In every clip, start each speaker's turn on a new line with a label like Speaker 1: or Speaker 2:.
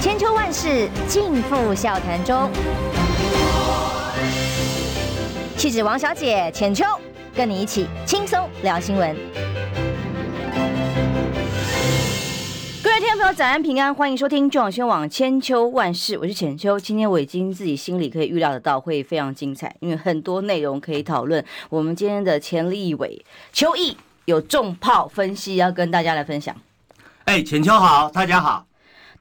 Speaker 1: 千秋万世尽付笑谈中。气质王小姐浅秋，跟你一起轻松聊新闻。各位听众朋友，早安平安，欢迎收听中广新闻网千秋万世，我是浅秋。今天我已经自己心里可以预料得到会非常精彩，因为很多内容可以讨论。我们今天的前立委邱毅有重炮分析要跟大家来分享。
Speaker 2: 哎，浅秋好，大家好。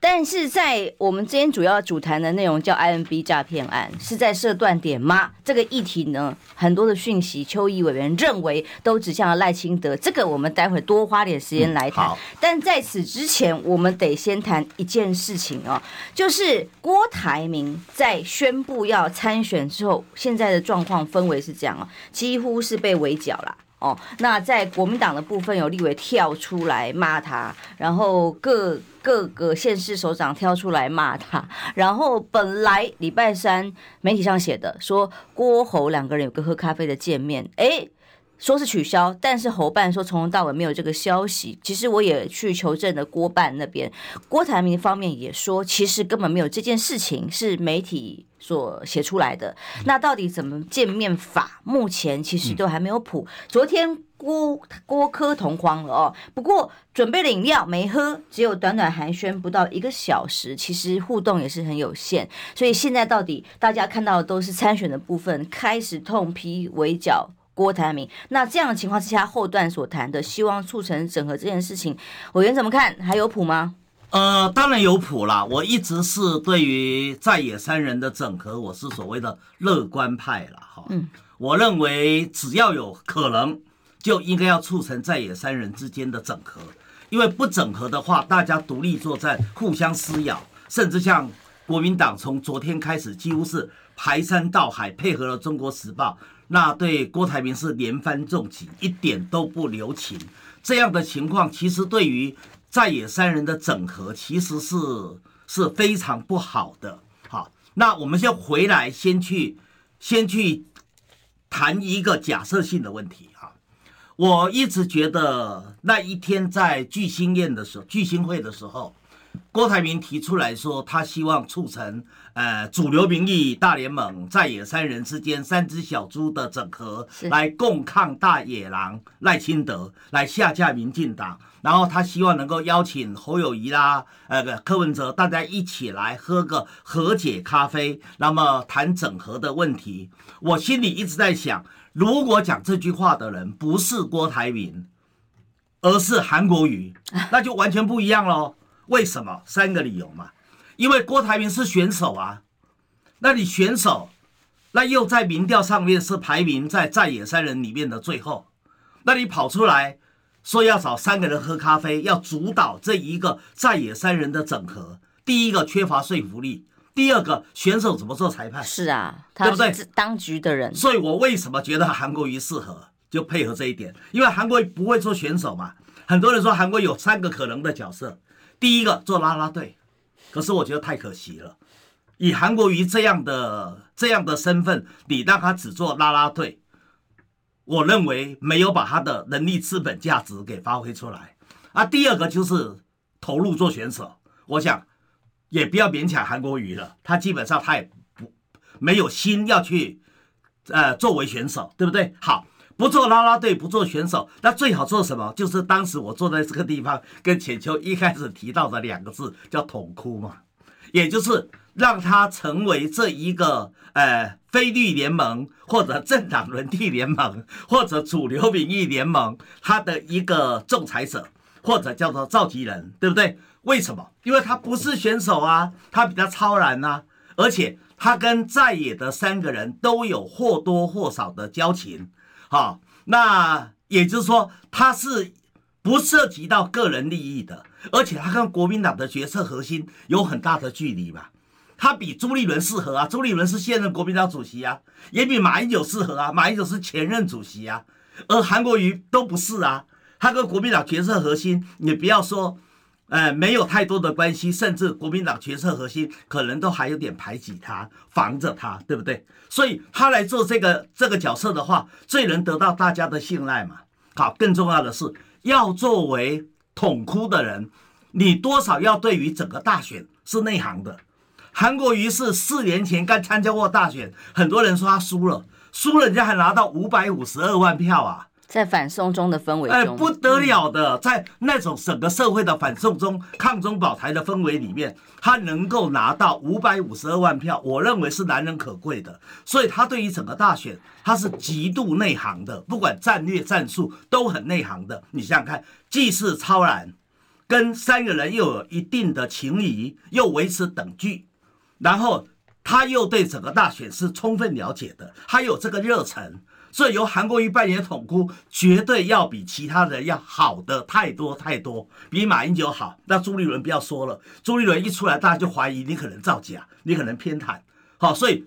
Speaker 1: 但是在我们今天主要主谈的内容叫 IMB 诈骗案，是在设断点吗？这个议题呢，很多的讯息，邱毅委员认为都指向了赖清德。这个我们待会多花点时间来谈。嗯、但在此之前，我们得先谈一件事情哦，就是郭台铭在宣布要参选之后，现在的状况氛围是这样哦，几乎是被围剿了。哦，那在国民党的部分有立委跳出来骂他，然后各各个县市首长跳出来骂他，然后本来礼拜三媒体上写的说郭侯两个人有个喝咖啡的见面，诶。说是取消，但是侯办说从头到尾没有这个消息。其实我也去求证了郭办那边，郭台铭方面也说，其实根本没有这件事情，是媒体所写出来的。那到底怎么见面法？目前其实都还没有谱。昨天郭郭科同框了哦，不过准备了饮料没喝，只有短短寒暄不到一个小时，其实互动也是很有限。所以现在到底大家看到的都是参选的部分，开始痛批围剿。郭台铭，那这样的情况之下，后段所谈的希望促成整合这件事情，委员怎么看？还有谱吗？
Speaker 2: 呃，当然有谱啦。我一直是对于在野三人的整合，我是所谓的乐观派了哈。嗯，我认为只要有可能，就应该要促成在野三人之间的整合，因为不整合的话，大家独立作战，互相撕咬，甚至像国民党从昨天开始，几乎是排山倒海，配合了《中国时报》。那对郭台铭是连番重击，一点都不留情。这样的情况，其实对于在野三人的整合，其实是是非常不好的。好，那我们先回来，先去先去谈一个假设性的问题哈。我一直觉得那一天在聚星宴的时候，聚星会的时候。郭台铭提出来说，他希望促成呃主流民意大联盟在野三人之间三只小猪的整合，来共抗大野狼赖清德，来下架民进党。然后他希望能够邀请侯友谊啦，呃柯文哲，大家一起来喝个和解咖啡，那么谈整合的问题。我心里一直在想，如果讲这句话的人不是郭台铭，而是韩国瑜，那就完全不一样喽。为什么？三个理由嘛，因为郭台铭是选手啊，那你选手，那又在民调上面是排名在在野三人里面的最后，那你跑出来说要找三个人喝咖啡，要主导这一个在野三人的整合，第一个缺乏说服力，第二个选手怎么做裁判？
Speaker 1: 是啊，对不对？当局的人，
Speaker 2: 所以我为什么觉得韩国瑜适合，就配合这一点，因为韩国瑜不会做选手嘛，很多人说韩国有三个可能的角色。第一个做啦啦队，可是我觉得太可惜了。以韩国瑜这样的这样的身份，你让他只做啦啦队，我认为没有把他的能力、资本、价值给发挥出来。啊，第二个就是投入做选手，我想也不要勉强韩国瑜了，他基本上他也不没有心要去呃作为选手，对不对？好。不做啦啦队，不做选手，那最好做什么？就是当时我坐在这个地方，跟浅秋一开始提到的两个字，叫统哭嘛，也就是让他成为这一个呃非绿联盟或者政党轮替联盟或者主流民意联盟他的一个仲裁者，或者叫做召集人，对不对？为什么？因为他不是选手啊，他比较超然啊，而且他跟在野的三个人都有或多或少的交情。好，那也就是说，他是不涉及到个人利益的，而且他跟国民党的决策核心有很大的距离吧？他比朱立伦适合啊，朱立伦是现任国民党主席啊，也比马英九适合啊，马英九是前任主席啊，而韩国瑜都不是啊，他跟国民党决策核心，你不要说。呃，没有太多的关系，甚至国民党决策核心可能都还有点排挤他，防着他，对不对？所以他来做这个这个角色的话，最能得到大家的信赖嘛。好，更重要的是要作为统哭的人，你多少要对于整个大选是内行的。韩国瑜是四年前刚参加过大选，很多人说他输了，输了人家还拿到五百五十二万票啊。
Speaker 1: 在反送中的氛围中，
Speaker 2: 哎，不得了的，在那种整个社会的反送中、抗中保台的氛围里面，他能够拿到五百五十二万票，我认为是难能可贵的。所以他对于整个大选，他是极度内行的，不管战略战术都很内行的。你想想看，既是超然，跟三个人又有一定的情谊，又维持等距，然后他又对整个大选是充分了解的，他有这个热忱。所以由韩国瑜扮演统哭，绝对要比其他人要好的太多太多，比马英九好。那朱立伦不要说了，朱立伦一出来，大家就怀疑你可能造假，你可能偏袒。好，所以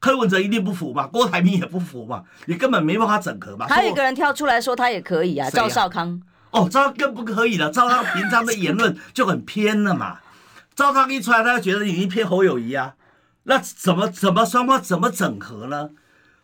Speaker 2: 柯文哲一定不服嘛，郭台铭也不服嘛，你根本没办法整合嘛。
Speaker 1: 还有一个人跳出来说他也可以啊，赵少康。
Speaker 2: 哦，赵更不可以了，赵少康平常的言论就很偏了嘛。赵少康一出来，大家觉得你一偏侯友谊啊，那怎么怎么双方怎么整合呢？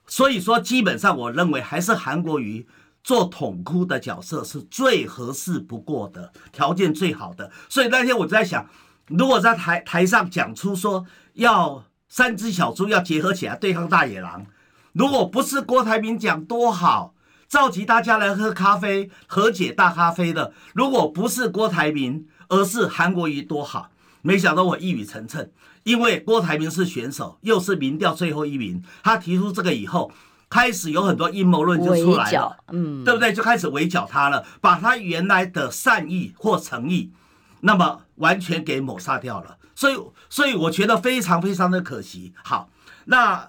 Speaker 2: 所以说，基本上我认为还是韩国瑜做统哭的角色是最合适不过的，条件最好的。所以那天我就在想，如果在台台上讲出说要三只小猪要结合起来对抗大野狼，如果不是郭台铭讲多好，召集大家来喝咖啡和解大咖啡的，如果不是郭台铭，而是韩国瑜多好。没想到我一语成谶。因为郭台铭是选手，又是民调最后一名，他提出这个以后，开始有很多阴谋论就出来了，嗯，对不对？就开始围剿他了，把他原来的善意或诚意，那么完全给抹杀掉了。所以，所以我觉得非常非常的可惜。好，那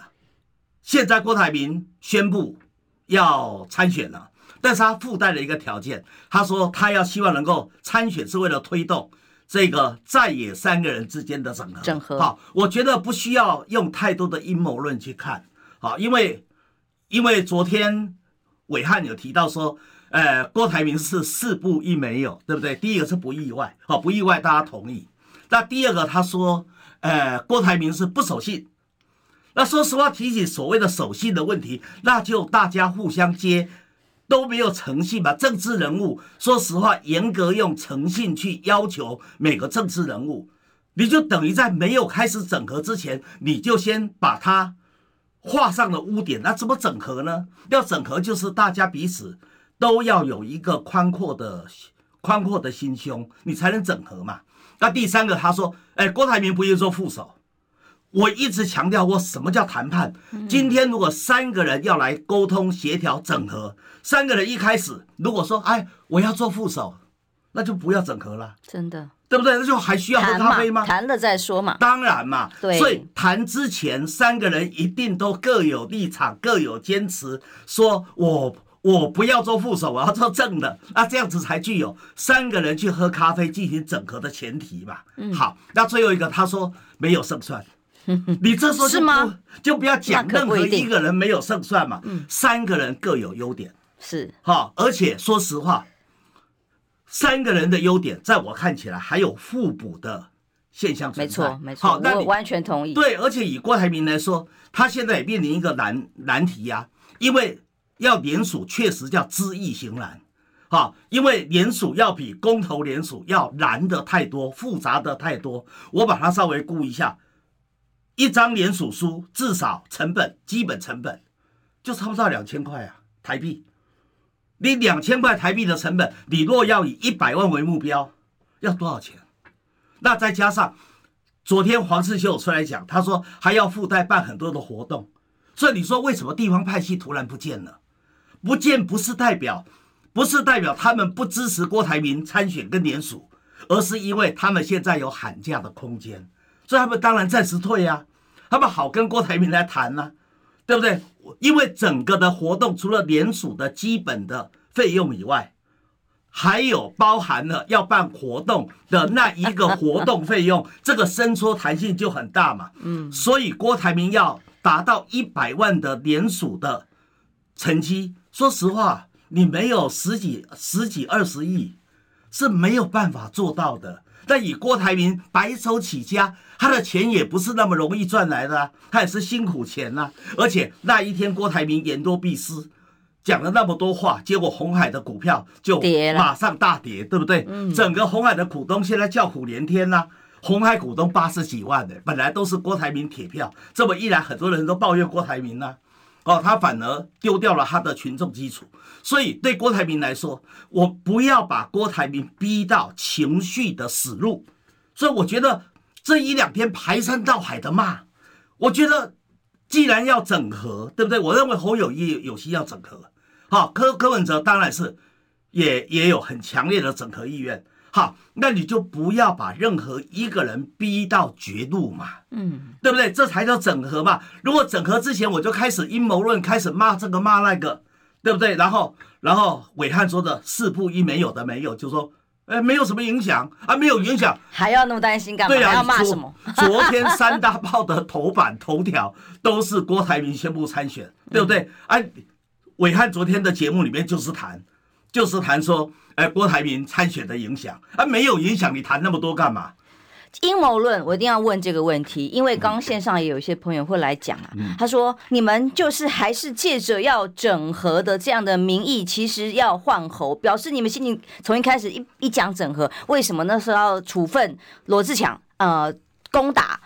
Speaker 2: 现在郭台铭宣布要参选了，但是他附带了一个条件，他说他要希望能够参选是为了推动。这个在野三个人之间的整合，整合好，我觉得不需要用太多的阴谋论去看，好，因为因为昨天伟汉有提到说，呃，郭台铭是四不一没有，对不对？第一个是不意外，好，不意外，大家同意。那第二个他说，呃，郭台铭是不守信。那说实话，提起所谓的守信的问题，那就大家互相接。都没有诚信吧？政治人物，说实话，严格用诚信去要求每个政治人物，你就等于在没有开始整合之前，你就先把它画上了污点。那怎么整合呢？要整合，就是大家彼此都要有一个宽阔的、宽阔的心胸，你才能整合嘛。那第三个，他说：“哎，郭台铭不愿意做副手。”我一直强调过，什么叫谈判？今天如果三个人要来沟通、协调、整合，三个人一开始如果说，哎，我要做副手，那就不要整合了，
Speaker 1: 真的，
Speaker 2: 对不对？那就还需要喝咖啡吗？
Speaker 1: 谈了再说嘛。
Speaker 2: 当然嘛，对。所以谈之前，三个人一定都各有立场、各有坚持，说我我不要做副手，我要做正的，那这样子才具有三个人去喝咖啡进行整合的前提嘛。嗯，好，那最后一个他说没有胜算。你这时候就不吗？就不要讲任何一个人没有胜算嘛，嗯。三个人各有优点，
Speaker 1: 是。
Speaker 2: 好，而且说实话，三个人的优点在我看起来还有互补的现象存在，
Speaker 1: 没错没错，好，那我完全同意。
Speaker 2: 对，而且以郭台铭来说，他现在也面临一个难难题呀，因为要联署确实叫知易行难，好，因为联署要比公投联署要难的太多，复杂的太多，我把它稍微估一下。一张联署书至少成本，基本成本就差不多两千块啊，台币。你两千块台币的成本，你若要以一百万为目标，要多少钱？那再加上昨天黄世秀出来讲，他说还要附带办很多的活动，所以你说为什么地方派系突然不见了？不见不是代表，不是代表他们不支持郭台铭参选跟联署，而是因为他们现在有喊价的空间。所以他们当然暂时退呀，他们好跟郭台铭来谈呐，对不对？因为整个的活动除了联署的基本的费用以外，还有包含了要办活动的那一个活动费用，这个伸缩弹性就很大嘛。嗯，所以郭台铭要达到一百万的联署的成绩，说实话，你没有十几、十几、二十亿是没有办法做到的。但以郭台铭白手起家，他的钱也不是那么容易赚来的，他也是辛苦钱呐。而且那一天郭台铭言多必失，讲了那么多话，结果红海的股票就马上大跌，对不对？整个红海的股东现在叫苦连天呐。红海股东八十几万的，本来都是郭台铭铁票，这么一来，很多人都抱怨郭台铭呢、啊，哦，他反而丢掉了他的群众基础，所以对郭台铭来说，我不要把郭台铭逼到情绪的死路，所以我觉得这一两天排山倒海的骂，我觉得既然要整合，对不对？我认为侯友谊有需要整合，好，柯柯文哲当然是也也有很强烈的整合意愿。好，那你就不要把任何一个人逼到绝路嘛，嗯，对不对？这才叫整合嘛。如果整合之前我就开始阴谋论，开始骂这个骂那个，对不对？然后，然后伟汉说的四不一没有的没有，就说，哎，没有什么影响啊，没有影响，
Speaker 1: 还要那么担心干嘛？
Speaker 2: 对啊，
Speaker 1: 还要骂什么？
Speaker 2: 昨天三大报的头版头条都是郭台铭宣布参选，对不对？哎、嗯，暐瀚昨天的节目里面就是谈，就是谈说。哎，郭台铭参选的影响啊，没有影响，你谈那么多干嘛？
Speaker 1: 阴谋论，我一定要问这个问题，因为刚刚线上也有一些朋友会来讲啊，他说你们就是还是借着要整合的这样的名义，其实要换猴，表示你们心里从一开始一一讲整合，为什么那时候要处分罗志强？呃，攻打。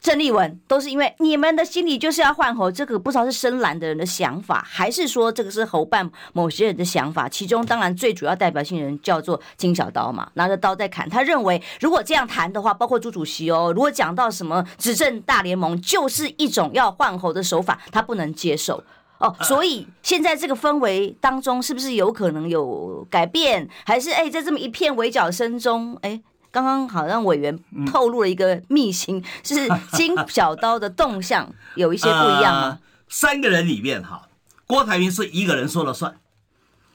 Speaker 1: 郑丽文都是因为你们的心里就是要换侯，这个不知道是深蓝的人的想法，还是说这个是侯办某些人的想法？其中当然最主要代表性人叫做金小刀嘛，拿着刀在砍。他认为如果这样谈的话，包括朱主席哦，如果讲到什么执政大联盟就是一种要换侯的手法，他不能接受哦。所以现在这个氛围当中，是不是有可能有改变？还是哎，在这么一片围剿声中，哎？刚刚好像委员透露了一个秘辛，是金小刀的动向有一些不一样吗？
Speaker 2: 呃，三个人里面哈，郭台铭是一个人说了算，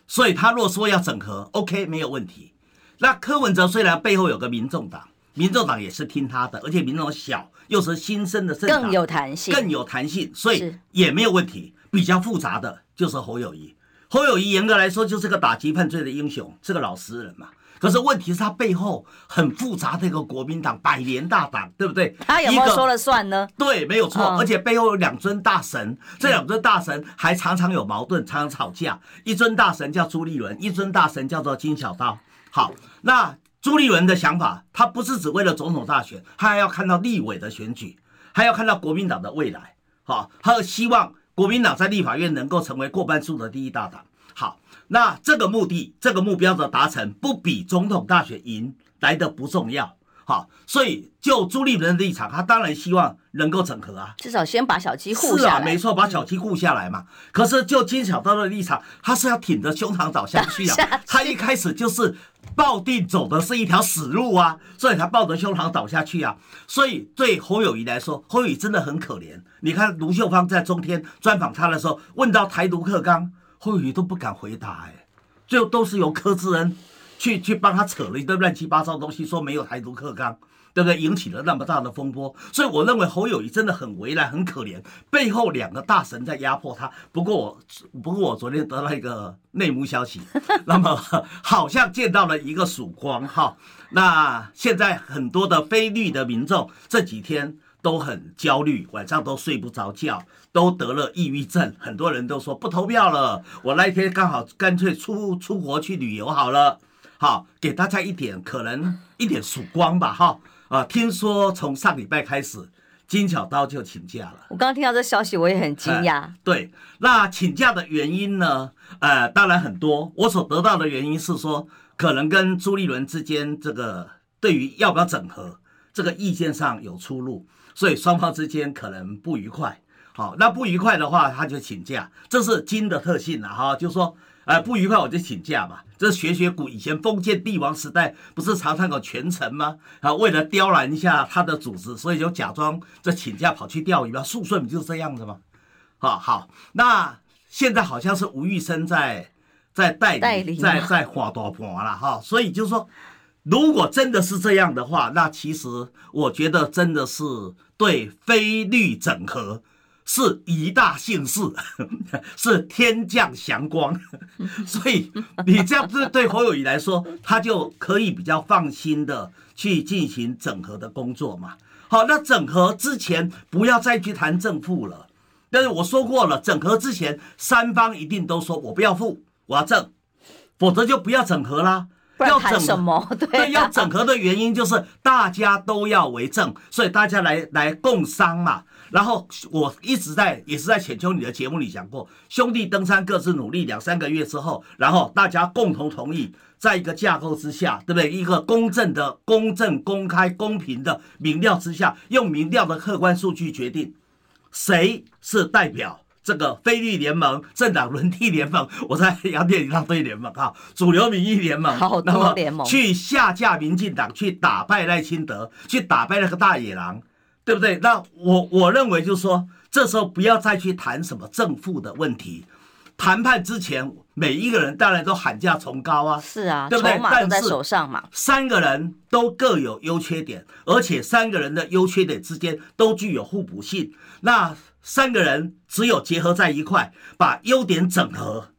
Speaker 2: 所以他若说要整合，OK 没有问题。那柯文哲虽然背后有个民众党，民众党也是听他的，而且民众小又是新生的政党，
Speaker 1: 更有弹性，
Speaker 2: 更有弹性，所以也没有问题。比较复杂的就是侯友谊，侯友谊严格来说就是个打击犯罪的英雄，是个老实人嘛。可是问题是他背后很复杂的一个国民党百年大党，对不对？
Speaker 1: 他有没有说了算呢？
Speaker 2: 对，没有错。而且背后有两尊大神，这两尊大神还常常有矛盾，常常吵架。一尊大神叫朱立伦，一尊大神叫做金小刀。好，那朱立伦的想法，他不是只为了总统大选，他还要看到立委的选举，还要看到国民党的未来。好，他希望国民党在立法院能够成为过半数的第一大党。好。那这个目的、这个目标的达成，不比总统大选赢来的不重要。好，所以就朱立伦的立场，他当然希望能够整合啊，
Speaker 1: 至少先把小鸡护下来。是
Speaker 2: 啊，没错，把小鸡护下来嘛。嗯、可是就金小刀的立场，他是要挺着胸膛倒下去啊。他一开始就是抱定走的是一条死路啊，所以他抱着胸膛倒下去啊。所以对侯友谊来说，侯友谊真的很可怜。你看卢秀芳在中天专访他的时候，问到台独课纲。侯友宜都不敢回答，哎，最后都是由柯志恩去去帮他扯了一堆乱七八糟东西，说没有台独克刚，对不对？引起了那么大的风波，所以我认为侯友谊真的很为难，很可怜，背后两个大神在压迫他。不过我不过我昨天得到一个内幕消息，那么好像见到了一个曙光哈。那现在很多的非绿的民众这几天都很焦虑，晚上都睡不着觉。都得了抑郁症，很多人都说不投票了。我那一天刚好干脆出出国去旅游好了，好给大家一点可能一点曙光吧，哈啊！听说从上礼拜开始，金小刀就请假了。
Speaker 1: 我刚刚听到这消息，我也很惊讶。
Speaker 2: 呃、对，那请假的原因呢？呃，当然很多。我所得到的原因是说，可能跟朱立伦之间这个对于要不要整合这个意见上有出入，所以双方之间可能不愉快。好，那不愉快的话，他就请假，这是金的特性了哈。就说，呃，不愉快我就请假嘛。这是学学古以前封建帝王时代，不是常常有权臣吗？啊，为了刁难一下他的组织，所以就假装这请假跑去钓鱼嘛。肃顺不就是这样子吗？好好，那现在好像是吴玉生在在代理，在在画大盘了哈。所以就是说，如果真的是这样的话，那其实我觉得真的是对非绿整合。是一大幸事，是天降祥光，所以你这样子对侯友宜来说，他就可以比较放心的去进行整合的工作嘛。好，那整合之前不要再去谈正负了。但是我说过了，整合之前三方一定都说我不要负，我要正，否则就不要整合啦。要整
Speaker 1: 什么？对，
Speaker 2: 对，要整合的原因就是大家都要为政，所以大家来来共商嘛。然后我一直在也是在浅秋你的节目里讲过，兄弟登山各自努力，两三个月之后，然后大家共同同意，在一个架构之下，对不对？一个公正的、公正、公开、公平的民调之下，用民调的客观数据决定谁是代表这个非绿联盟政党轮替联盟。我在杨电一大堆联盟哈，主流民意联盟，
Speaker 1: 好多联盟
Speaker 2: 去下架民进党，去打败赖清德，去打败那个大野狼。对不对？那我我认为就是说，这时候不要再去谈什么正负的问题。谈判之前，每一个人当然都喊价崇高啊，
Speaker 1: 是啊，
Speaker 2: 对不
Speaker 1: 对？但是在手上嘛。
Speaker 2: 三个人都各有优缺点，而且三个人的优缺点之间都具有互补性。那三个人只有结合在一块，把优点整合，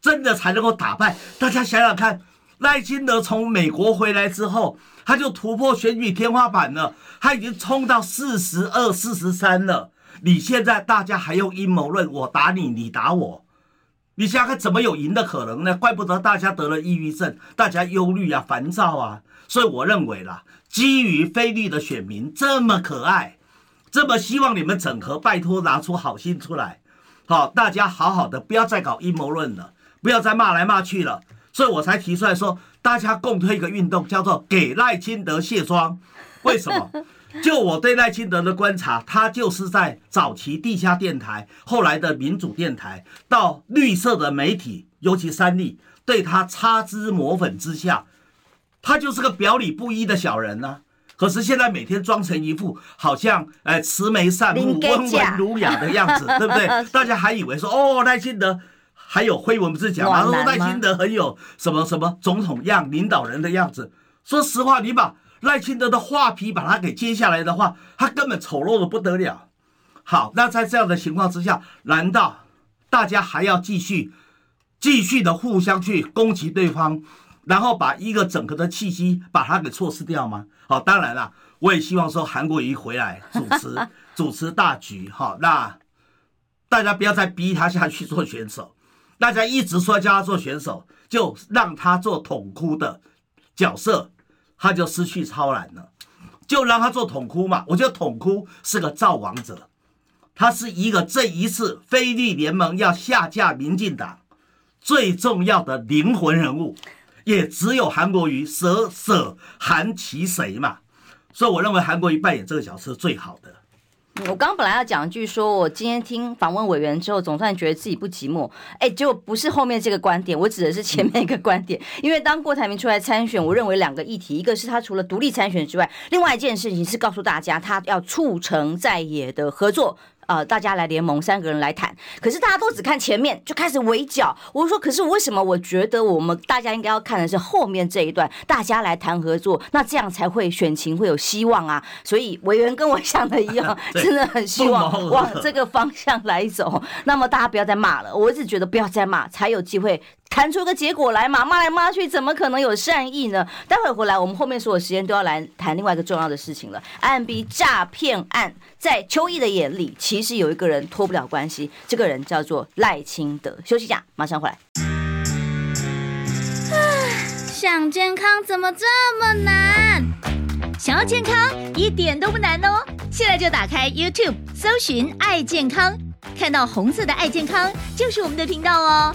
Speaker 2: 真的才能够打败。大家想想看，赖清德从美国回来之后。他就突破选举天花板了，他已经冲到四十二、四十三了。你现在大家还用阴谋论，我打你，你打我，你想想看怎么有赢的可能呢？怪不得大家得了抑郁症，大家忧虑啊、烦躁啊。所以我认为啦，基于非绿的选民这么可爱，这么希望你们整合，拜托拿出好心出来，好，大家好好的，不要再搞阴谋论了，不要再骂来骂去了。所以我才提出来说。大家共推一个运动，叫做“给赖清德卸妆”。为什么？就我对赖清德的观察，他就是在早期地下电台，后来的民主电台，到绿色的媒体，尤其三立，对他擦脂抹粉之下，他就是个表里不一的小人呢、啊。可是现在每天装成一副好像哎慈眉善目、温文儒雅的样子，对不对？大家还以为说哦，赖清德。还有辉文不是讲吗？说赖清德很有什么什么总统样、领导人的样子。说实话，你把赖清德的画皮把他给揭下来的话，他根本丑陋的不得了。好，那在这样的情况之下，难道大家还要继续继续的互相去攻击对方，然后把一个整个的气息把它给错失掉吗？好，当然了，我也希望说韩国瑜回来主持 主持大局。哈，那大家不要再逼他下去做选手。大家一直说叫他做选手，就让他做统哭的角色，他就失去超然了。就让他做统哭嘛，我觉得统哭是个造王者，他是一个这一次菲律联盟要下架民进党最重要的灵魂人物，也只有韩国瑜舍舍韩其谁嘛，所以我认为韩国瑜扮演这个角色最好的。
Speaker 1: 我刚刚本来要讲一句，说我今天听访问委员之后，总算觉得自己不寂寞。哎，结果不是后面这个观点，我指的是前面一个观点。因为当郭台铭出来参选，我认为两个议题，一个是他除了独立参选之外，另外一件事情是告诉大家，他要促成在野的合作。呃，大家来联盟，三个人来谈。可是大家都只看前面，就开始围剿。我说，可是为什么？我觉得我们大家应该要看的是后面这一段，大家来谈合作，那这样才会选情会有希望啊。所以委员跟我想的一样，真的很希望往这个方向来走。那么大家不要再骂了，我一直觉得不要再骂，才有机会。谈出个结果来嘛，骂来骂去，怎么可能有善意呢？待会回来，我们后面所有时间都要来谈另外一个重要的事情了。IMB 诈骗案，在邱毅的眼里，其实有一个人脱不了关系，这个人叫做赖清德。休息一下，马上回来。
Speaker 3: 想健康怎么这么难？想要健康一点都不难哦！现在就打开 YouTube，搜寻“爱健康”，看到红色的“爱健康”就是我们的频道哦。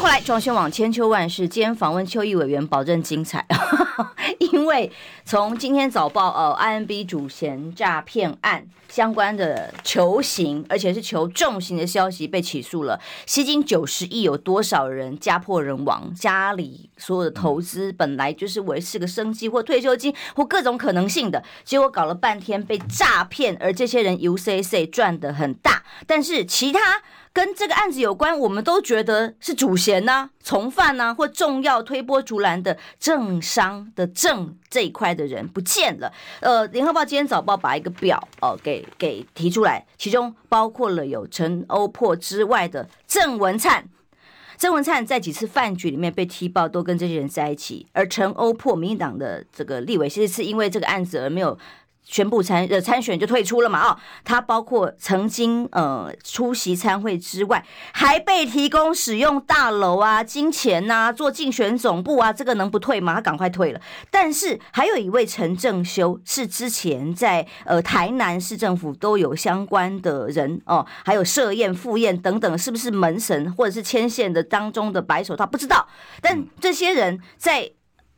Speaker 1: 后来，中宣网千秋万世，今天访问邱毅委员，保证精彩。因为从今天早报，呃，IMB 主嫌诈骗案相关的求刑，而且是求重刑的消息被起诉了，吸金九十亿，有多少人家破人亡？家里所有的投资本来就是维持个生计或退休金或各种可能性的，结果搞了半天被诈骗，而这些人 UCC 赚得很大，但是其他。跟这个案子有关，我们都觉得是主嫌呢、啊、从犯呢、或重要推波助澜的政商的政这一块的人不见了。呃，联合报今天早报把一个表哦、呃、给给提出来，其中包括了有陈欧珀之外的郑文灿。郑文灿在几次饭局里面被踢爆，都跟这些人在一起，而陈欧珀民进党的这个立委，其实是因为这个案子而没有。宣布参呃参选就退出了嘛？哦，他包括曾经呃出席参会之外，还被提供使用大楼啊、金钱呐、啊、做竞选总部啊，这个能不退吗？他赶快退了。但是还有一位陈正修，是之前在呃台南市政府都有相关的人哦，还有设宴、赴宴等等，是不是门神或者是牵线的当中的白手套？不知道。但这些人在。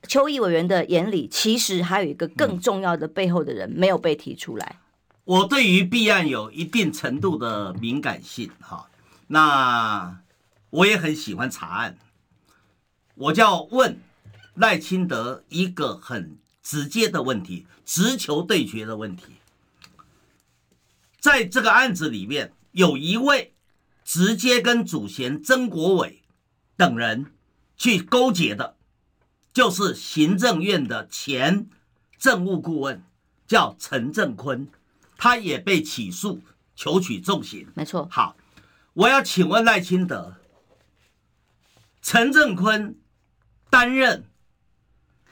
Speaker 1: 邱毅委员的眼里，其实还有一个更重要的背后的人没有被提出来。
Speaker 2: 我对于弊案有一定程度的敏感性，哈，那我也很喜欢查案。我就要问赖清德一个很直接的问题，直球对决的问题。在这个案子里面，有一位直接跟主嫌曾国伟等人去勾结的。就是行政院的前政务顾问，叫陈正坤，他也被起诉，求取重刑。
Speaker 1: 没错。
Speaker 2: 好，我要请问赖清德，陈正坤担任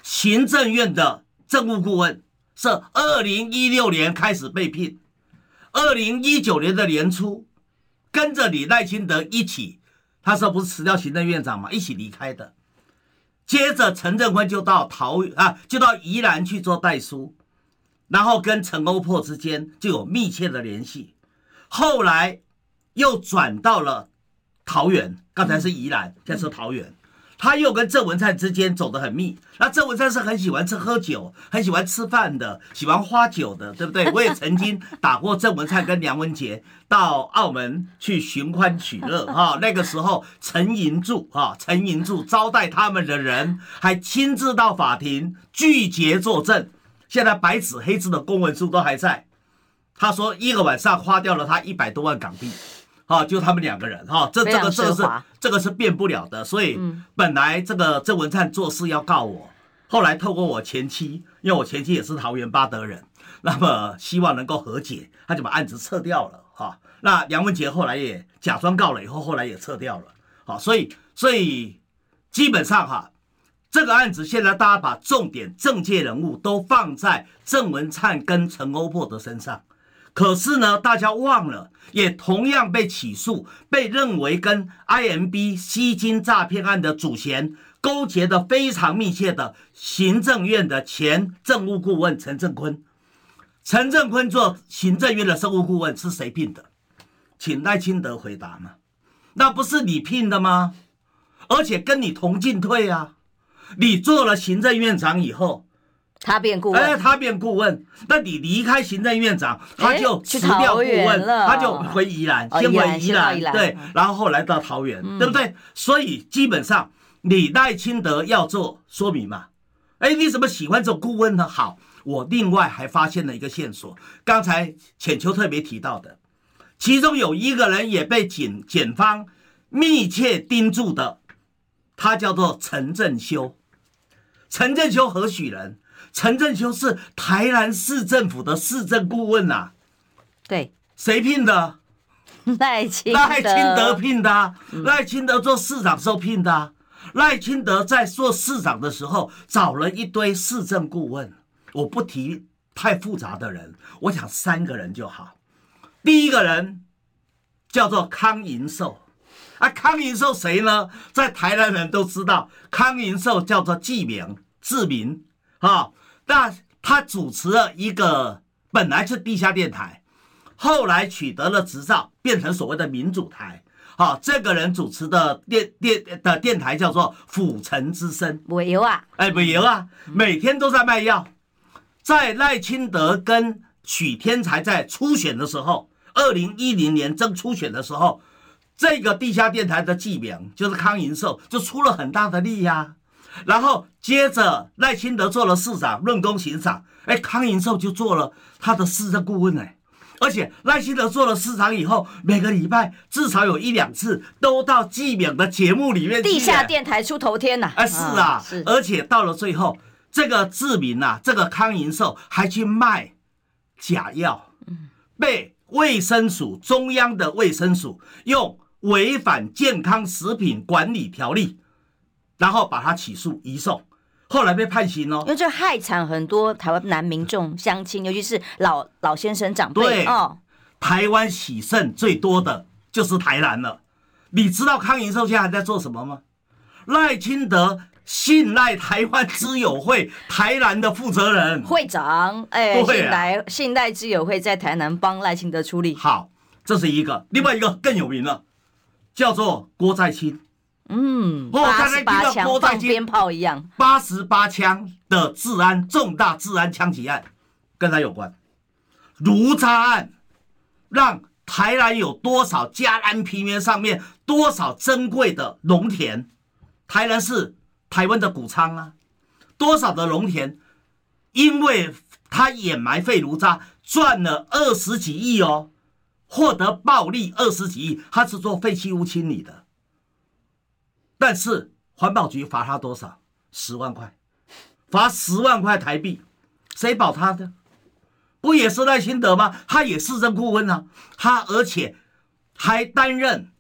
Speaker 2: 行政院的政务顾问，是二零一六年开始被聘，二零一九年的年初，跟着你赖清德一起，他说不是辞掉行政院长嘛？一起离开的。接着，陈振坤就到桃啊，就到宜兰去做代书，然后跟陈欧珀之间就有密切的联系。后来又转到了桃园，刚才是宜兰，现在是桃园。他又跟郑文灿之间走得很密，那郑文灿是很喜欢吃喝酒，很喜欢吃饭的，喜欢花酒的，对不对？我也曾经打过郑文灿跟梁文杰到澳门去寻欢取乐哈，那个时候陈银柱哈，陈银柱招待他们的人，还亲自到法庭拒绝作证，现在白纸黑字的公文书都还在。他说一个晚上花掉了他一百多万港币。啊，就他们两个人哈，这这个这个是这个是变不了的，所以本来这个郑文灿做事要告我，后来透过我前妻，因为我前妻也是桃园八德人，那么希望能够和解，他就把案子撤掉了哈。那梁文杰后来也假装告了以后，后来也撤掉了，好，所以所以基本上哈，这个案子现在大家把重点政界人物都放在郑文灿跟陈欧珀的身上。可是呢，大家忘了，也同样被起诉，被认为跟 IMB 吸金诈骗案的主嫌勾结的非常密切的行政院的前政务顾问陈正坤。陈正坤做行政院的政务顾问是谁聘的？请赖清德回答嘛。那不是你聘的吗？而且跟你同进退啊。你做了行政院长以后。
Speaker 1: 他变顾问，
Speaker 2: 哎，他变顾问，那你离开行政院长，他就辞掉顾问，他就回宜兰，先回宜兰，对，然后后来到桃园，对不对？所以基本上你赖清德要做说明嘛，哎，你怎么喜欢做顾问呢？好，我另外还发现了一个线索，刚才浅秋特别提到的，其中有一个人也被检检方密切盯住的，他叫做陈振修，陈振修何许人？陈正修是台南市政府的市政顾问呐、啊，
Speaker 1: 对，
Speaker 2: 谁聘的？
Speaker 1: 赖清
Speaker 2: 赖清德聘的、啊，赖清德做市长时候聘的、啊，赖清德在做市长的时候找了一堆市政顾问，我不提太复杂的人，我想三个人就好。第一个人叫做康银寿，啊，康银寿谁呢？在台南人都知道，康银寿叫做纪明志明啊。那他主持了一个本来是地下电台，后来取得了执照，变成所谓的民主台。好，这个人主持的电电的电台叫做府城之声。
Speaker 1: 没有啊，
Speaker 2: 哎，没有啊，每天都在卖药。在赖清德跟许天才在初选的时候，二零一零年争初选的时候，这个地下电台的记名就是康银寿，就出了很大的力呀、啊。然后接着赖清德做了市长，论功行赏，哎，康银寿就做了他的市政顾问哎，而且赖清德做了市长以后，每个礼拜至少有一两次都到记者的节目里面，
Speaker 1: 地下电台出头天呐！
Speaker 2: 啊，是啊，是。而且到了最后，这个志明呐、啊，这个康银寿还去卖假药，被卫生署中央的卫生署用违反健康食品管理条例，然后把他起诉移送。后来被判刑哦，
Speaker 1: 因为这害惨很多台湾男民众相亲，尤其是老老先生长辈。
Speaker 2: 对哦，台湾洗肾最多的就是台南了。你知道康银寿现在还在做什么吗？赖清德信赖台湾知友会台南的负责人
Speaker 1: 会长，哎，信赖信赖知友会在台南帮赖清德出力。
Speaker 2: 好，这是一个，另外一个更有名了，叫做郭在清。
Speaker 1: 嗯，八十八枪放鞭炮一样，
Speaker 2: 八十八枪的治安重大治安枪击案，跟他有关。炉渣案，让台南有多少嘉安平原上面多少珍贵的农田？台南是台湾的谷仓啊，多少的农田，因为他掩埋废炉渣，赚了二十几亿哦，获得暴利二十几亿，他是做废弃物清理的。但是环保局罚他多少？十万块，罚十万块台币，谁保他的？不也是赖清德吗？他也是政顾问啊，他而且还担任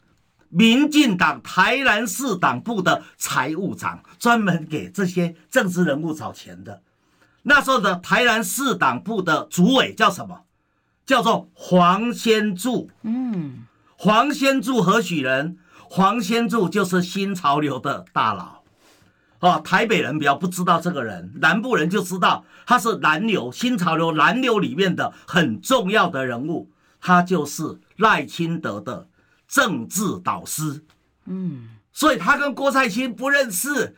Speaker 2: 民进党台南市党部的财务长，专门给这些政治人物找钱的。那时候的台南市党部的主委叫什么？叫做黄先柱。嗯，黄先柱何许人？黄先柱就是新潮流的大佬，哦，台北人比较不知道这个人，南部人就知道他是南流新潮流南流里面的很重要的人物，他就是赖清德的政治导师，嗯，所以他跟郭蔡清不认识。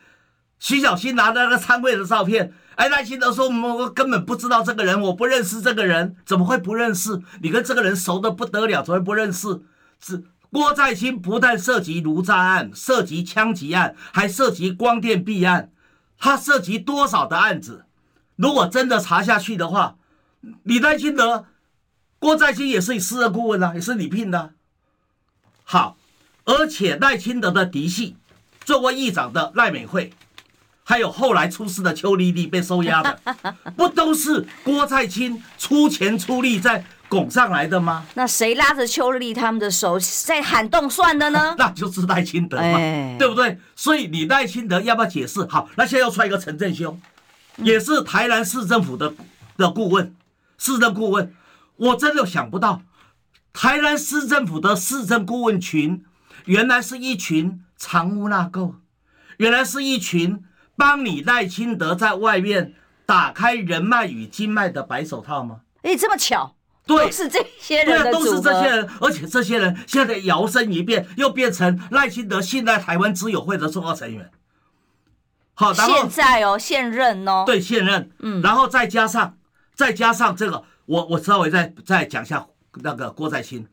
Speaker 2: 徐小新拿着那个参会的照片，哎，赖清德说我根本不知道这个人，我不认识这个人，怎么会不认识？你跟这个人熟得不得了，怎么会不认识？是。郭在清不但涉及卢渣案，涉及枪击案，还涉及光电弊案，他涉及多少的案子？如果真的查下去的话，你赖清德，郭在清也是你私人顾问啊，也是你聘的。好，而且赖清德的嫡系，作为议长的赖美惠，还有后来出事的邱莉莉被收押的，不都是郭在清出钱出力在？拱上来的吗？
Speaker 1: 那谁拉着邱丽他们的手在喊动算的呢？
Speaker 2: 那就是赖清德嘛，哎、对不对？所以你赖清德要不要解释？好，那现在又出来一个陈振修，也是台南市政府的的顾问，市政顾问。我真的想不到，台南市政府的市政顾问群，原来是一群藏污纳垢，原来是一群帮你赖清德在外面打开人脉与经脉的白手套吗？
Speaker 1: 哎，这么巧。
Speaker 2: 对，
Speaker 1: 都是这些人，
Speaker 2: 对啊，都是这些人，而且这些人现在摇身一变，又变成赖清德信赖台湾之友会的重要成员。好，然后
Speaker 1: 现在哦，现任哦，
Speaker 2: 对，现任，嗯，然后再加上，再加上这个，我我稍微再再讲一下那个郭在清，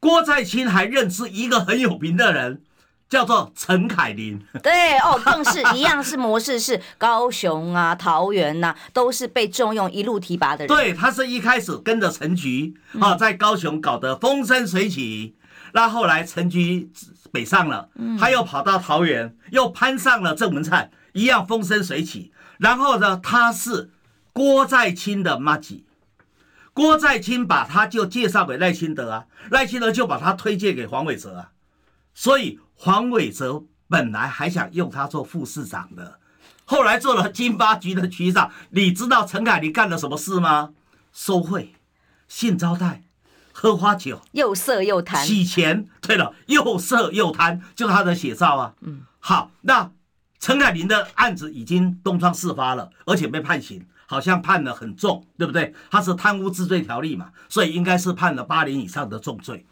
Speaker 2: 郭在清还认识一个很有名的人。叫做陈凯琳，
Speaker 1: 对哦，更是一样是模式，是高雄啊、桃园呐、啊，都是被重用一路提拔的人。
Speaker 2: 对，他是一开始跟着陈菊啊，在高雄搞得风生水起，那、嗯、后来陈菊北上了，他又跑到桃园，又攀上了郑文灿，一样风生水起。然后呢，他是郭在清的妈吉，郭在清把他就介绍给赖清德啊，赖清德就把他推荐给黄伟哲啊，所以。黄伟哲本来还想用他做副市长的，后来做了金发局的局长。你知道陈凯琳干了什么事吗？收贿、性招待、喝花酒、
Speaker 1: 又色又贪、
Speaker 2: 洗钱。对了，又色又贪，就是他的写照啊。嗯，好，那陈凯琳的案子已经东窗事发了，而且被判刑，好像判得很重，对不对？他是贪污治罪条例嘛，所以应该是判了八年以上的重罪。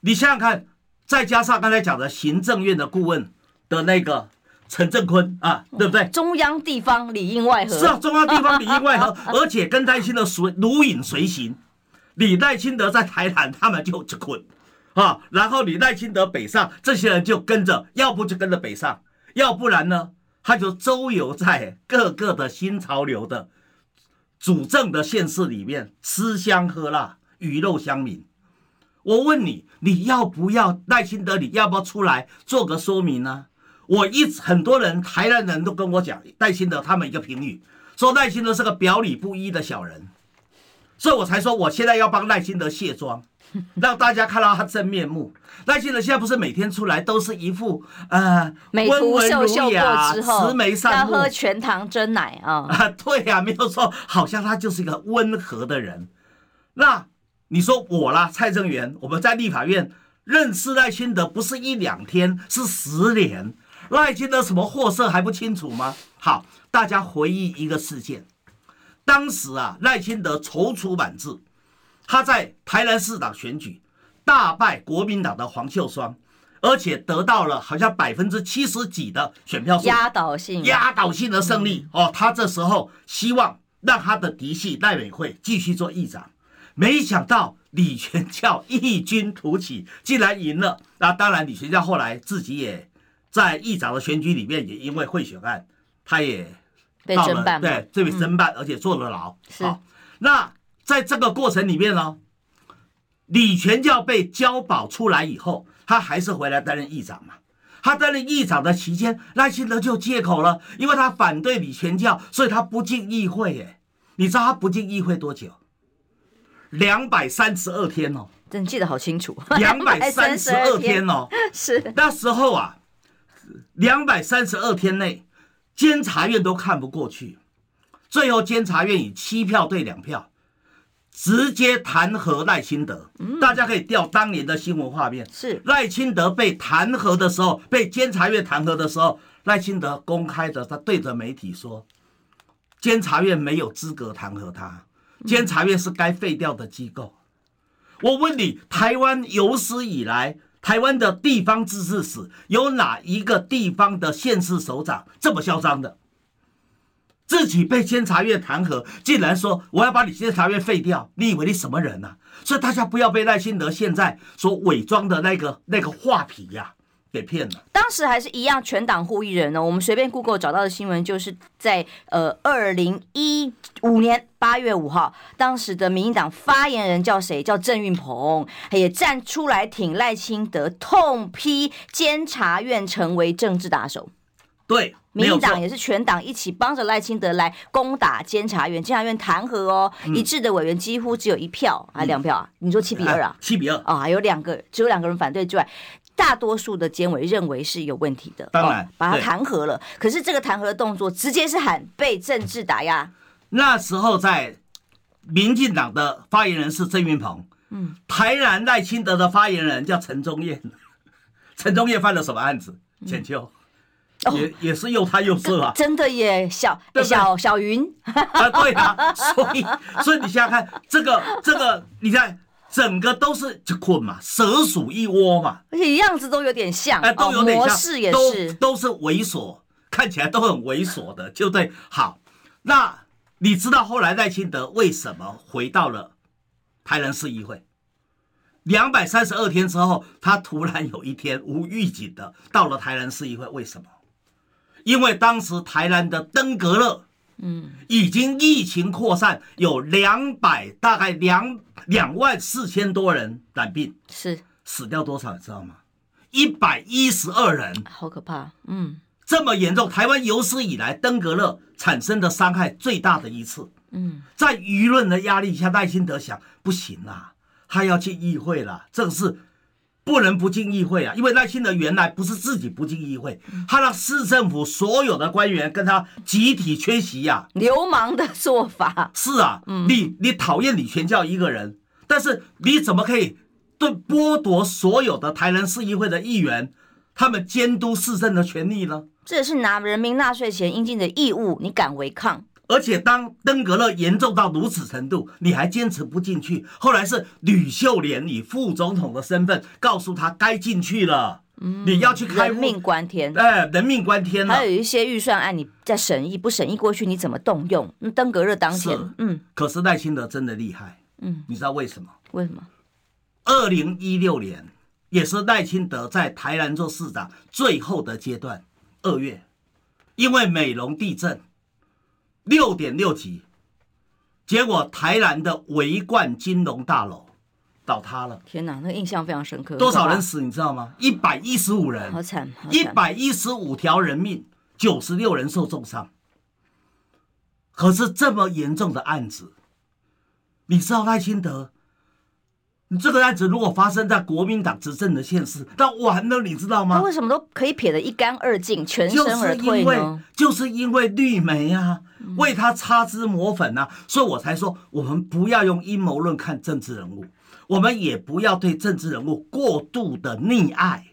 Speaker 2: 你想想看。再加上刚才讲的行政院的顾问的那个陈正坤啊，对不对？
Speaker 1: 中央地方里应外合。
Speaker 2: 是啊，中央地方里应外合，而且跟赖清德随如影随形。李代清德在台南，他们就就困啊，然后李代清德北上，这些人就跟着，要不就跟着北上，要不然呢，他就周游在各个的新潮流的主政的县市里面，吃香喝辣。鱼肉乡民。我问你，你要不要赖清德？你要不要出来做个说明呢？我一直很多人台南人都跟我讲，赖清德他们一个评语，说赖清德是个表里不一的小人，所以我才说我现在要帮赖清德卸妆。让大家看到他真面目。赖清德现在不是每天出来都是一副呃
Speaker 1: 美图秀秀过之后，
Speaker 2: 慈眉善目，
Speaker 1: 要喝全糖真奶啊？
Speaker 2: 啊，对呀、啊，没有错，好像他就是一个温和的人。那你说我啦，蔡正元，我们在立法院认识赖清德不是一两天，是十年。赖清德什么货色还不清楚吗？好，大家回忆一个事件，当时啊，赖清德踌躇满志。他在台南市长选举大败国民党的黄秀双，而且得到了好像百分之七十几的选票数，
Speaker 1: 压倒性
Speaker 2: 压倒性的胜利哦。他这时候希望让他的嫡系赖美惠继续做议长，没想到李全教异军突起，竟然赢了。那当然，李全教后来自己也在议长的选举里面也因为贿选案，他也
Speaker 1: 被侦办，
Speaker 2: 对，这被侦办，而且坐了牢。
Speaker 1: 是
Speaker 2: 那。在这个过程里面呢，李全教被交保出来以后，他还是回来担任议长嘛。他担任议长的期间，赖清德就借口了，因为他反对李全教，所以他不进议会。哎，你知道他不进议会多久？两百三十二天哦，
Speaker 1: 真记得好清楚。
Speaker 2: 两百三十二天哦，
Speaker 1: 是。
Speaker 2: 那时候啊，两百三十二天内，监察院都看不过去，最后监察院以七票对两票。直接弹劾赖清德，大家可以调当年的新闻画面。
Speaker 1: 是。
Speaker 2: 赖清德被弹劾的时候，被监察院弹劾的时候，赖清德公开的，他对着媒体说，监察院没有资格弹劾他，监察院是该废掉的机构。我问你，台湾有史以来，台湾的地方自治史有哪一个地方的县市首长这么嚣张的？自己被监察院弹劾，竟然说我要把你监察院废掉，你以为你什么人啊？所以大家不要被赖清德现在所伪装的那个那个画皮呀、给骗了。
Speaker 1: 当时还是一样全党护一人呢。我们随便 Google 找到的新闻，就是在呃二零一五年八月五号，当时的民进党发言人叫谁？叫郑运鹏，也站出来挺赖清德，痛批监察院成为政治打手。
Speaker 2: 对。
Speaker 1: 民进党也是全党一起帮着赖清德来攻打监察院，监察院弹劾哦，嗯、一致的委员几乎只有一票还两票啊？嗯、你说七比二啊？
Speaker 2: 七比二
Speaker 1: 啊？还有两个，只有两个人反对之外，大多数的监委认为是有问题的，
Speaker 2: 当然、哦、
Speaker 1: 把他弹劾了。可是这个弹劾的动作直接是喊被政治打压。
Speaker 2: 那时候在民进党的发言人是郑运鹏，嗯，台南赖清德的发言人叫陈忠彦，陈忠彦犯了什么案子？浅秋。嗯也也是又他又色啊！
Speaker 1: 真的耶，小小小云
Speaker 2: 啊，对啊，所以所以你想想看，这个这个，你看整个都是就困嘛，蛇鼠一窝嘛，
Speaker 1: 而且样子都有点像，
Speaker 2: 哎，都有点像，
Speaker 1: 模式也是，
Speaker 2: 都都是猥琐，看起来都很猥琐的，就对。好，那你知道后来赖清德为什么回到了台南市议会？两百三十二天之后，他突然有一天无预警的到了台南市议会，为什么？因为当时台南的登革热，嗯，已经疫情扩散，有两百大概两两万四千多人染病，
Speaker 1: 是。
Speaker 2: 死掉多少你知道吗？一百一十二人，
Speaker 1: 好可怕，嗯，
Speaker 2: 这么严重，台湾有史以来登革热产生的伤害最大的一次，嗯，在舆论的压力下，赖清德想不行啦，他要去议会了，这个是。不能不进议会啊！因为赖清德原来不是自己不进议会，他让市政府所有的官员跟他集体缺席呀，
Speaker 1: 流氓的做法。
Speaker 2: 是啊，你你讨厌李全教一个人，但是你怎么可以对剥夺所有的台南市议会的议员他们监督市政的权利呢？
Speaker 1: 这是拿人民纳税钱应尽的义务，你敢违抗？
Speaker 2: 而且当登革热严重到如此程度，你还坚持不进去。后来是吕秀莲以副总统的身份告诉他该进去了。嗯，你要去开
Speaker 1: 人命关天。
Speaker 2: 哎，人命关天了。
Speaker 1: 还有一些预算案，你在审议不审议过去，你怎么动用？登革热当前，嗯。
Speaker 2: 可是赖清德真的厉害，嗯，你知道为什么？
Speaker 1: 为什么？
Speaker 2: 二零一六年也是赖清德在台南做市长最后的阶段，二月，因为美容地震。六点六级，结果台南的维冠金融大楼倒塌了。
Speaker 1: 天哪，那个印象非常深刻。
Speaker 2: 多少人死你知道吗？一百一十五人，
Speaker 1: 好惨，
Speaker 2: 一百一十五条人命，九十六人受重伤。可是这么严重的案子，你知道赖清德？你这个案子如果发生在国民党执政的县市，那完了，你知道吗？
Speaker 1: 他为什么都可以撇得一干二净，全身而退呢？
Speaker 2: 就是因为绿媒啊，为他擦脂抹粉啊，所以我才说，我们不要用阴谋论看政治人物，我们也不要对政治人物过度的溺爱，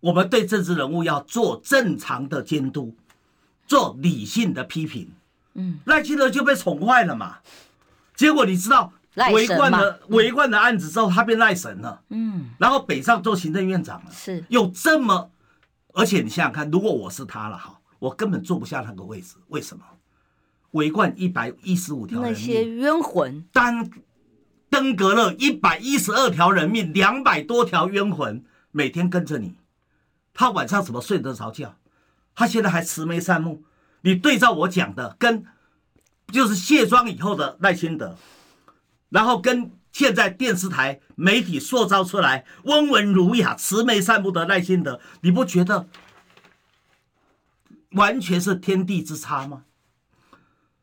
Speaker 2: 我们对政治人物要做正常的监督，做理性的批评。嗯，赖清德就被宠坏了嘛，结果你知道？维冠的围冠的案子之后，他变赖神了。嗯，然后北上做行政院长了。
Speaker 1: 是，
Speaker 2: 有这么，而且你想想看，如果我是他了哈，我根本坐不下那个位置。为什么？围冠一百一十五条人命，
Speaker 1: 那些冤魂，
Speaker 2: 单登革热一百一十二条人命，两百多条冤魂每天跟着你，他晚上怎么睡得着觉？他现在还慈眉善目。你对照我讲的，跟就是卸妆以后的赖清德。然后跟现在电视台媒体塑造出来温文儒雅、慈眉善目的赖清德，你不觉得完全是天地之差吗？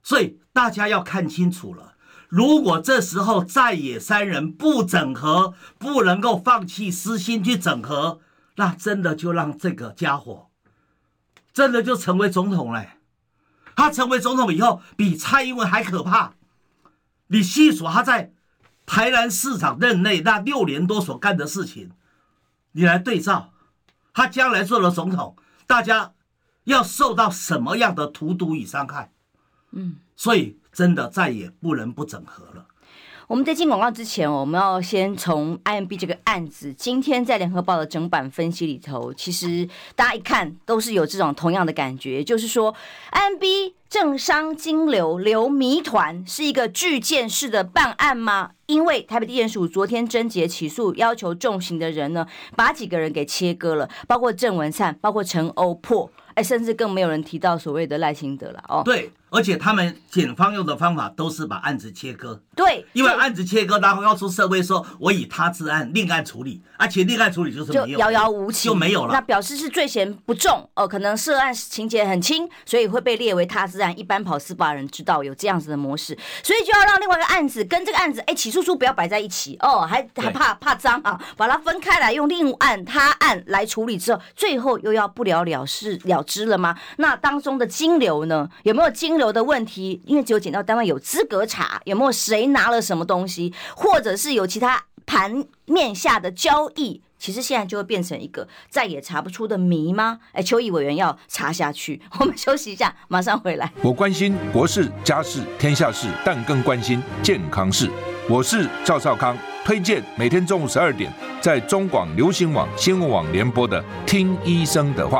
Speaker 2: 所以大家要看清楚了，如果这时候在野三人不整合，不能够放弃私心去整合，那真的就让这个家伙真的就成为总统了。他成为总统以后，比蔡英文还可怕。你细数他在台南市长任内那六年多所干的事情，你来对照，他将来做了总统，大家要受到什么样的荼毒与伤害？嗯，所以真的再也不能不整合了。
Speaker 1: 我们在进广告之前，我们要先从 IMB 这个案子，今天在联合报的整版分析里头，其实大家一看都是有这种同样的感觉，就是说 IMB 政商金流流谜团是一个巨舰式的办案吗？因为台北地检署昨天侦结起诉要求重刑的人呢，把几个人给切割了，包括郑文灿，包括陈欧珀，哎，甚至更没有人提到所谓的赖清德了哦。
Speaker 2: 对。而且他们检方用的方法都是把案子切割，
Speaker 1: 对，
Speaker 2: 因为案子切割，然后告诉社会说，我以他治案，另案处理，而且另案处理就是没有，
Speaker 1: 就遥遥无期，
Speaker 2: 就没有了。
Speaker 1: 那表示是罪嫌不重哦，可能涉案情节很轻，所以会被列为他治案。一般跑司法人知道有这样子的模式，所以就要让另外一个案子跟这个案子，哎，起诉书不要摆在一起哦，还还怕怕脏啊，把它分开来，用另案他案来处理之后，最后又要不了了事了之了吗？那当中的金流呢？有没有金流有的问题？因为只有检调单位有资格查有没有谁拿了什么东西，或者是有其他盘面下的交易，其实现在就会变成一个再也查不出的谜吗？哎，邱毅委员要查下去。我们休息一下，马上回来。
Speaker 4: 我关心国事、家事、天下事，但更关心健康事。我是赵少康，推荐每天中午十二点在中广流行网、新闻网联播的《听医生的话》。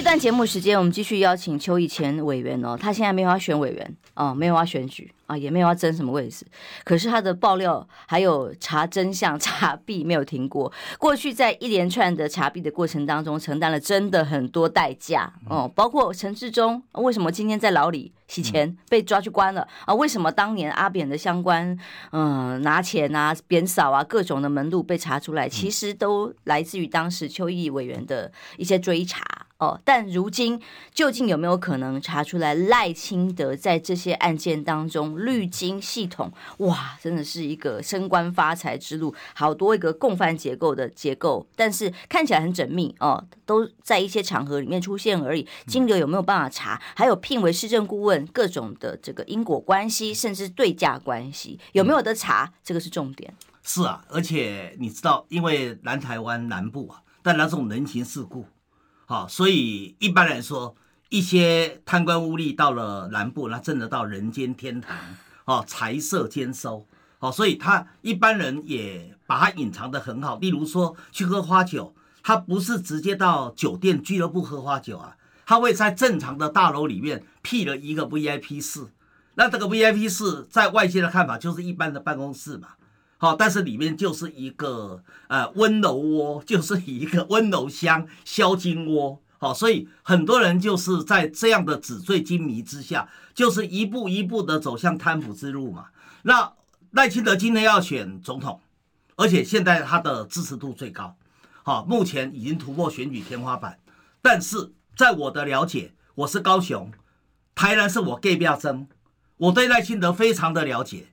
Speaker 1: 一段节目时间，我们继续邀请邱毅前委员哦，他现在没有要选委员哦，没有要选举啊，也没有要争什么位置，可是他的爆料还有查真相、查弊没有停过。过去在一连串的查弊的过程当中，承担了真的很多代价哦，包括陈志忠为什么今天在牢里洗钱被抓去关了啊？为什么当年阿扁的相关嗯、拿钱啊、贬扫啊各种的门路被查出来，其实都来自于当时邱毅委员的一些追查。哦，但如今究竟有没有可能查出来赖清德在这些案件当中绿金系统？哇，真的是一个升官发财之路，好多一个共犯结构的结构，但是看起来很缜密哦，都在一些场合里面出现而已。金流有没有办法查？还有聘为市政顾问，各种的这个因果关系，甚至对价关系有没有得查？这个是重点。
Speaker 2: 是啊，而且你知道，因为南台湾南部啊，但那种人情世故。好，所以一般来说，一些贪官污吏到了南部，那真的到人间天堂，哦，财色兼收，哦，所以他一般人也把它隐藏得很好。例如说去喝花酒，他不是直接到酒店俱乐部喝花酒啊，他会在正常的大楼里面辟了一个 VIP 室。那这个 VIP 室在外界的看法就是一般的办公室嘛，好，但是里面就是一个呃温柔窝，就是一个温柔乡消金窝。好，所以很多人就是在这样的纸醉金迷之下，就是一步一步的走向贪腐之路嘛。那赖清德今天要选总统，而且现在他的支持度最高，好，目前已经突破选举天花板。但是在我的了解，我是高雄，台南是我隔壁争，我对赖清德非常的了解。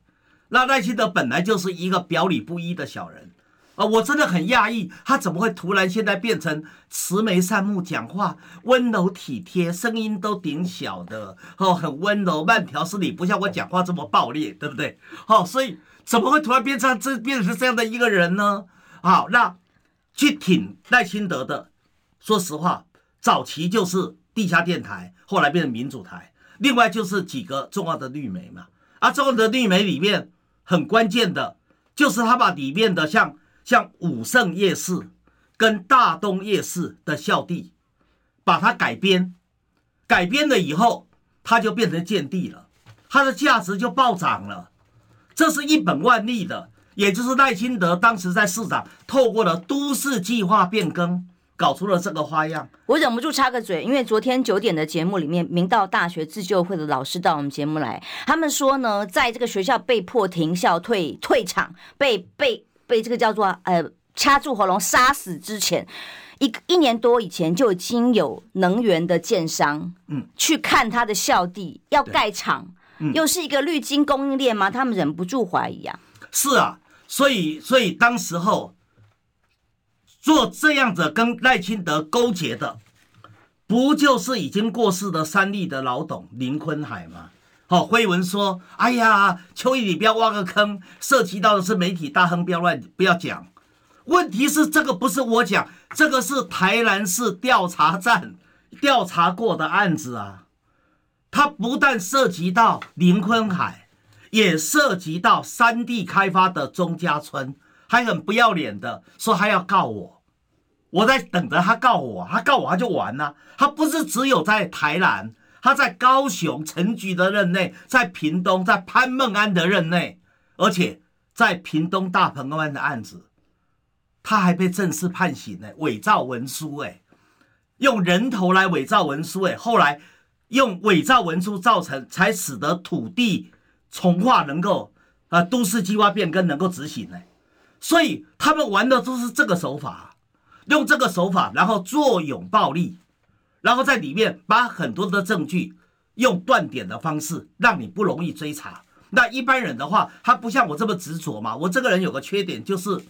Speaker 2: 那赖清德本来就是一个表里不一的小人。啊，我真的很讶异，他怎么会突然现在变成慈眉善目，讲话温柔体贴，声音都顶小的，哦，很温柔，慢条斯理，不像我讲话这么暴烈，对不对？好，所以怎么会突然变成这变成这样的一个人呢？好，那去挺赖清德的，说实话，早期就是地下电台，后来变成民主台，另外就是几个重要的绿媒嘛。啊，重要的绿媒里面很关键的，就是他把里面的像。像武圣夜市跟大东夜市的校地，把它改编，改编了以后，它就变成建地了，它的价值就暴涨了，这是一本万利的。也就是赖清德当时在市长，透过了都市计划变更，搞出了这个花样。
Speaker 1: 我忍不住插个嘴，因为昨天九点的节目里面，明道大学自救会的老师到我们节目来，他们说呢，在这个学校被迫停校退退场，被被。被这个叫做呃掐住喉咙杀死之前，一一年多以前就已经有能源的建商，嗯，去看他的校地要盖厂，嗯，又是一个绿金供应链吗？他们忍不住怀疑啊。
Speaker 2: 是啊，所以所以当时候做这样子跟赖清德勾结的，不就是已经过世的三立的老董林坤海吗？好，辉文说：“哎呀，邱毅，你不要挖个坑，涉及到的是媒体大亨，不要乱，不要讲。问题是这个不是我讲，这个是台南市调查站调查过的案子啊。它不但涉及到林坤海，也涉及到山地开发的钟家村，还很不要脸的说还要告我。我在等着他告我，他告我他就完了。他不是只有在台南。”他在高雄陈菊的任内，在屏东，在潘孟安的任内，而且在屏东大鹏湾的案子，他还被正式判刑呢，伪造文书，哎，用人头来伪造文书，哎，后来用伪造文书造成，才使得土地重化能够，啊，都市计划变更能够执行呢，所以他们玩的都是这个手法，用这个手法，然后作勇暴力。然后在里面把很多的证据用断点的方式，让你不容易追查。那一般人的话，他不像我这么执着嘛。我这个人有个缺点，就是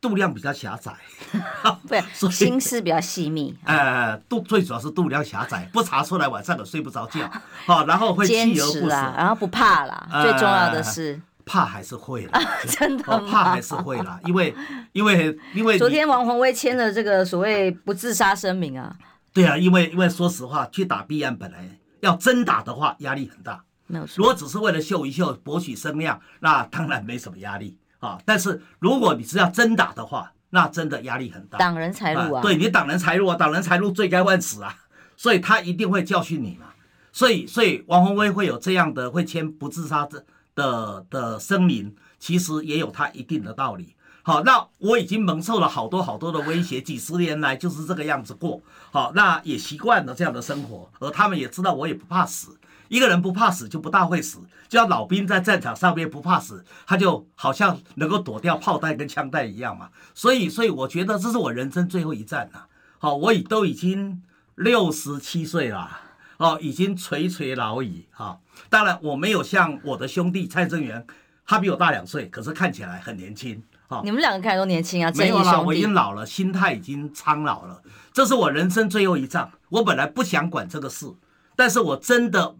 Speaker 2: 度量比较狭窄，
Speaker 1: 对，心思比较细密。
Speaker 2: 呃，度最主要是度量狭窄，不查出来晚上都睡不着觉。好，然后会 锲而不舍，
Speaker 1: 然后不怕啦。最重要的是
Speaker 2: 怕还是会了，
Speaker 1: 真的
Speaker 2: 怕还是会啦，因为因为因为
Speaker 1: 昨天王宏威签了这个所谓不自杀声明啊。
Speaker 2: 对啊，因为因为说实话，去打 B 案本来要真打的话，压力很大。
Speaker 1: 没有错。
Speaker 2: 如果只是为了秀一秀、博取声量，那当然没什么压力啊。但是如果你是要真打的话，那真的压力很大。
Speaker 1: 挡人财路啊！
Speaker 2: 对，你挡人财路啊，挡人财路罪该万死啊！所以他一定会教训你嘛。所以，所以王宏威会有这样的会签不自杀的的的声明，其实也有他一定的道理。好，那我已经蒙受了好多好多的威胁，几十年来就是这个样子过。好，那也习惯了这样的生活，而他们也知道我也不怕死。一个人不怕死就不大会死，就像老兵在战场上面不怕死，他就好像能够躲掉炮弹跟枪弹一样嘛。所以，所以我觉得这是我人生最后一战了。好，我已都已经六十七岁了，哦，已经垂垂老矣。哈，当然我没有像我的兄弟蔡正元，他比我大两岁，可是看起来很年轻。
Speaker 1: 好，你们两个看起来都年轻啊，
Speaker 2: 没有啦，我已经老了，心态已经苍老了。这是我人生最后一仗。我本来不想管这个事，但是我真的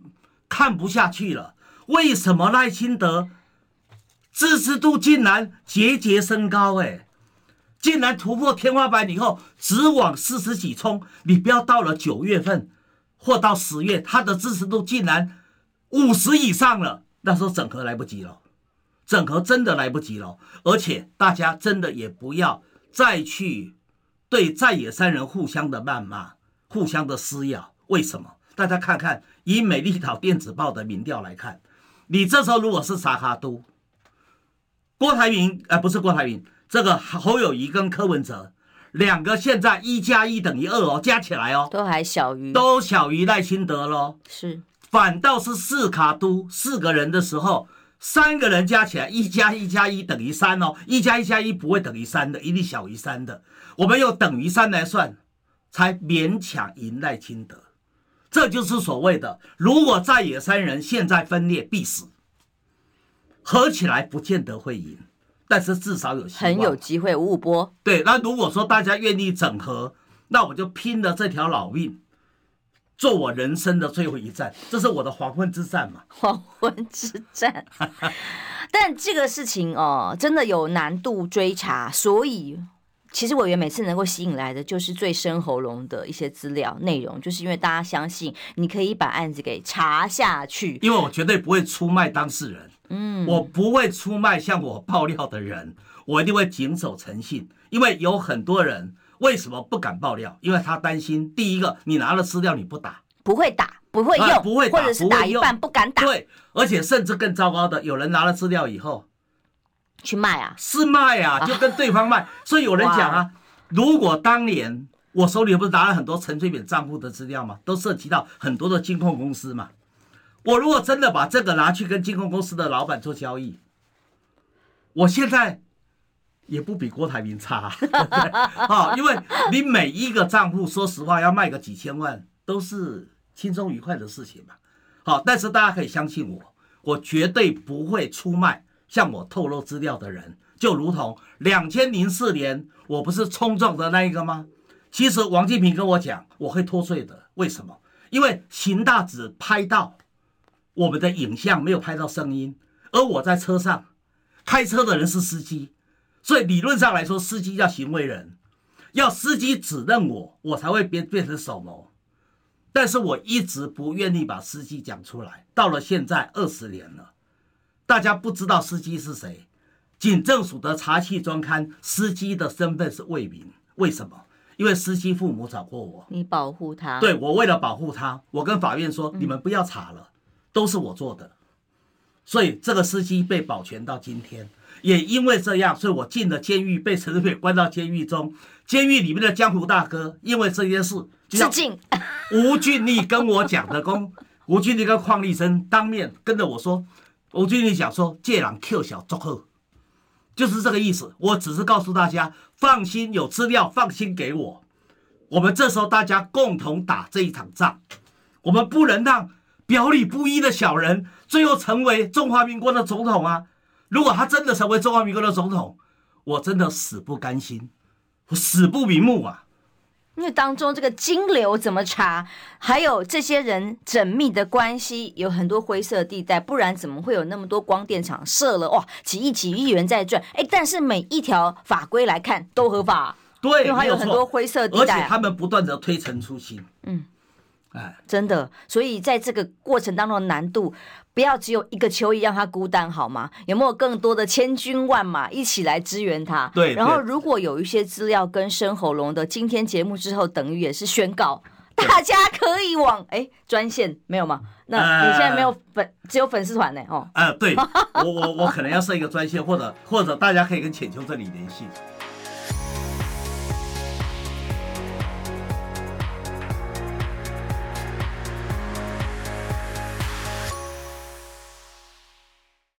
Speaker 2: 看不下去了。为什么赖清德支持度竟然节节升高？哎，竟然突破天花板以后，直往四十几冲。你不要到了九月份或到十月，他的支持度竟然五十以上了。那时候整合来不及了。整合真的来不及了，而且大家真的也不要再去对在野三人互相的谩骂、互相的撕咬。为什么？大家看看，以美丽岛电子报的民调来看，你这时候如果是撒哈都、郭台铭，呃，不是郭台铭，这个侯友宜跟柯文哲两个现在一加一等于二哦，加起来哦，
Speaker 1: 都还小于，
Speaker 2: 都小于赖清德喽。
Speaker 1: 是，
Speaker 2: 反倒是四卡都四个人的时候。三个人加起来，一加一加一等于三哦，一加一加一不会等于三的，一定小于三的。我们用等于三来算，才勉强赢赖清德。这就是所谓的，如果在野三人现在分裂必死，合起来不见得会赢，但是至少有
Speaker 1: 很有机会。五五波，
Speaker 2: 对。那如果说大家愿意整合，那我就拼了这条老命。做我人生的最后一战，这是我的黄昏之战嘛？
Speaker 1: 黄昏之战，但这个事情哦，真的有难度追查，所以其实委员每次能够吸引来的，就是最深喉咙的一些资料内容，就是因为大家相信你可以把案子给查下去，
Speaker 2: 因为我绝对不会出卖当事人，嗯，我不会出卖向我爆料的人，我一定会谨守诚信，因为有很多人。为什么不敢爆料？因为他担心，第一个，你拿了资料你不打，
Speaker 1: 不会打，不会用，
Speaker 2: 啊、不会打，
Speaker 1: 或者是打一半不，不敢打。
Speaker 2: 对，而且甚至更糟糕的，有人拿了资料以后
Speaker 1: 去卖啊，
Speaker 2: 是卖啊，就跟对方卖。啊、所以有人讲啊，如果当年我手里不是拿了很多陈水扁账户的资料吗？都涉及到很多的金控公司嘛。我如果真的把这个拿去跟金控公司的老板做交易，我现在。也不比郭台铭差，对不对？啊，因为你每一个账户，说实话要卖个几千万，都是轻松愉快的事情嘛。好，但是大家可以相信我，我绝对不会出卖向我透露资料的人。就如同两千零四年，我不是冲撞的那一个吗？其实王金平跟我讲，我会脱税的。为什么？因为邢大子拍到我们的影像，没有拍到声音，而我在车上开车的人是司机。所以理论上来说，司机叫行为人，要司机指认我，我才会变变成首谋。但是我一直不愿意把司机讲出来。到了现在二十年了，大家不知道司机是谁。警政署的查气专刊，司机的身份是未明。为什么？因为司机父母找过我，
Speaker 1: 你保护他。
Speaker 2: 对，我为了保护他，我跟法院说，你们不要查了，都是我做的。所以这个司机被保全到今天。也因为这样，所以我进了监狱，被陈水扁关到监狱中。监狱里面的江湖大哥，因为这件事，
Speaker 1: 致敬
Speaker 2: 吴俊立跟我讲的，功 吴俊立跟邝立生当面跟着我说，吴俊立讲说，借狼 Q 小祝贺，就是这个意思。我只是告诉大家，放心，有资料，放心给我。我们这时候大家共同打这一场仗，我们不能让表里不一的小人最后成为中华民国的总统啊！如果他真的成为中华民国的总统，我真的死不甘心，我死不瞑目啊！
Speaker 1: 因为当中这个金流怎么查，还有这些人缜密的关系，有很多灰色地带，不然怎么会有那么多光电厂设了哇几亿几亿元在赚？哎，但是每一条法规来看都合法，
Speaker 2: 对，
Speaker 1: 因为还有很多灰色地带，
Speaker 2: 而且他们不断的推陈出新，嗯。
Speaker 1: 哎，真的，所以在这个过程当中的难度，不要只有一个邱毅让他孤单好吗？有没有更多的千军万马一起来支援他？
Speaker 2: 对。
Speaker 1: 然后如果有一些资料跟生喉咙的，今天节目之后等于也是宣告，大家可以往哎专线没有吗？那你现在没有粉，呃、只有粉丝团呢？哦。
Speaker 2: 呃，对，我我我可能要设一个专线，或者或者大家可以跟浅秋这里联系。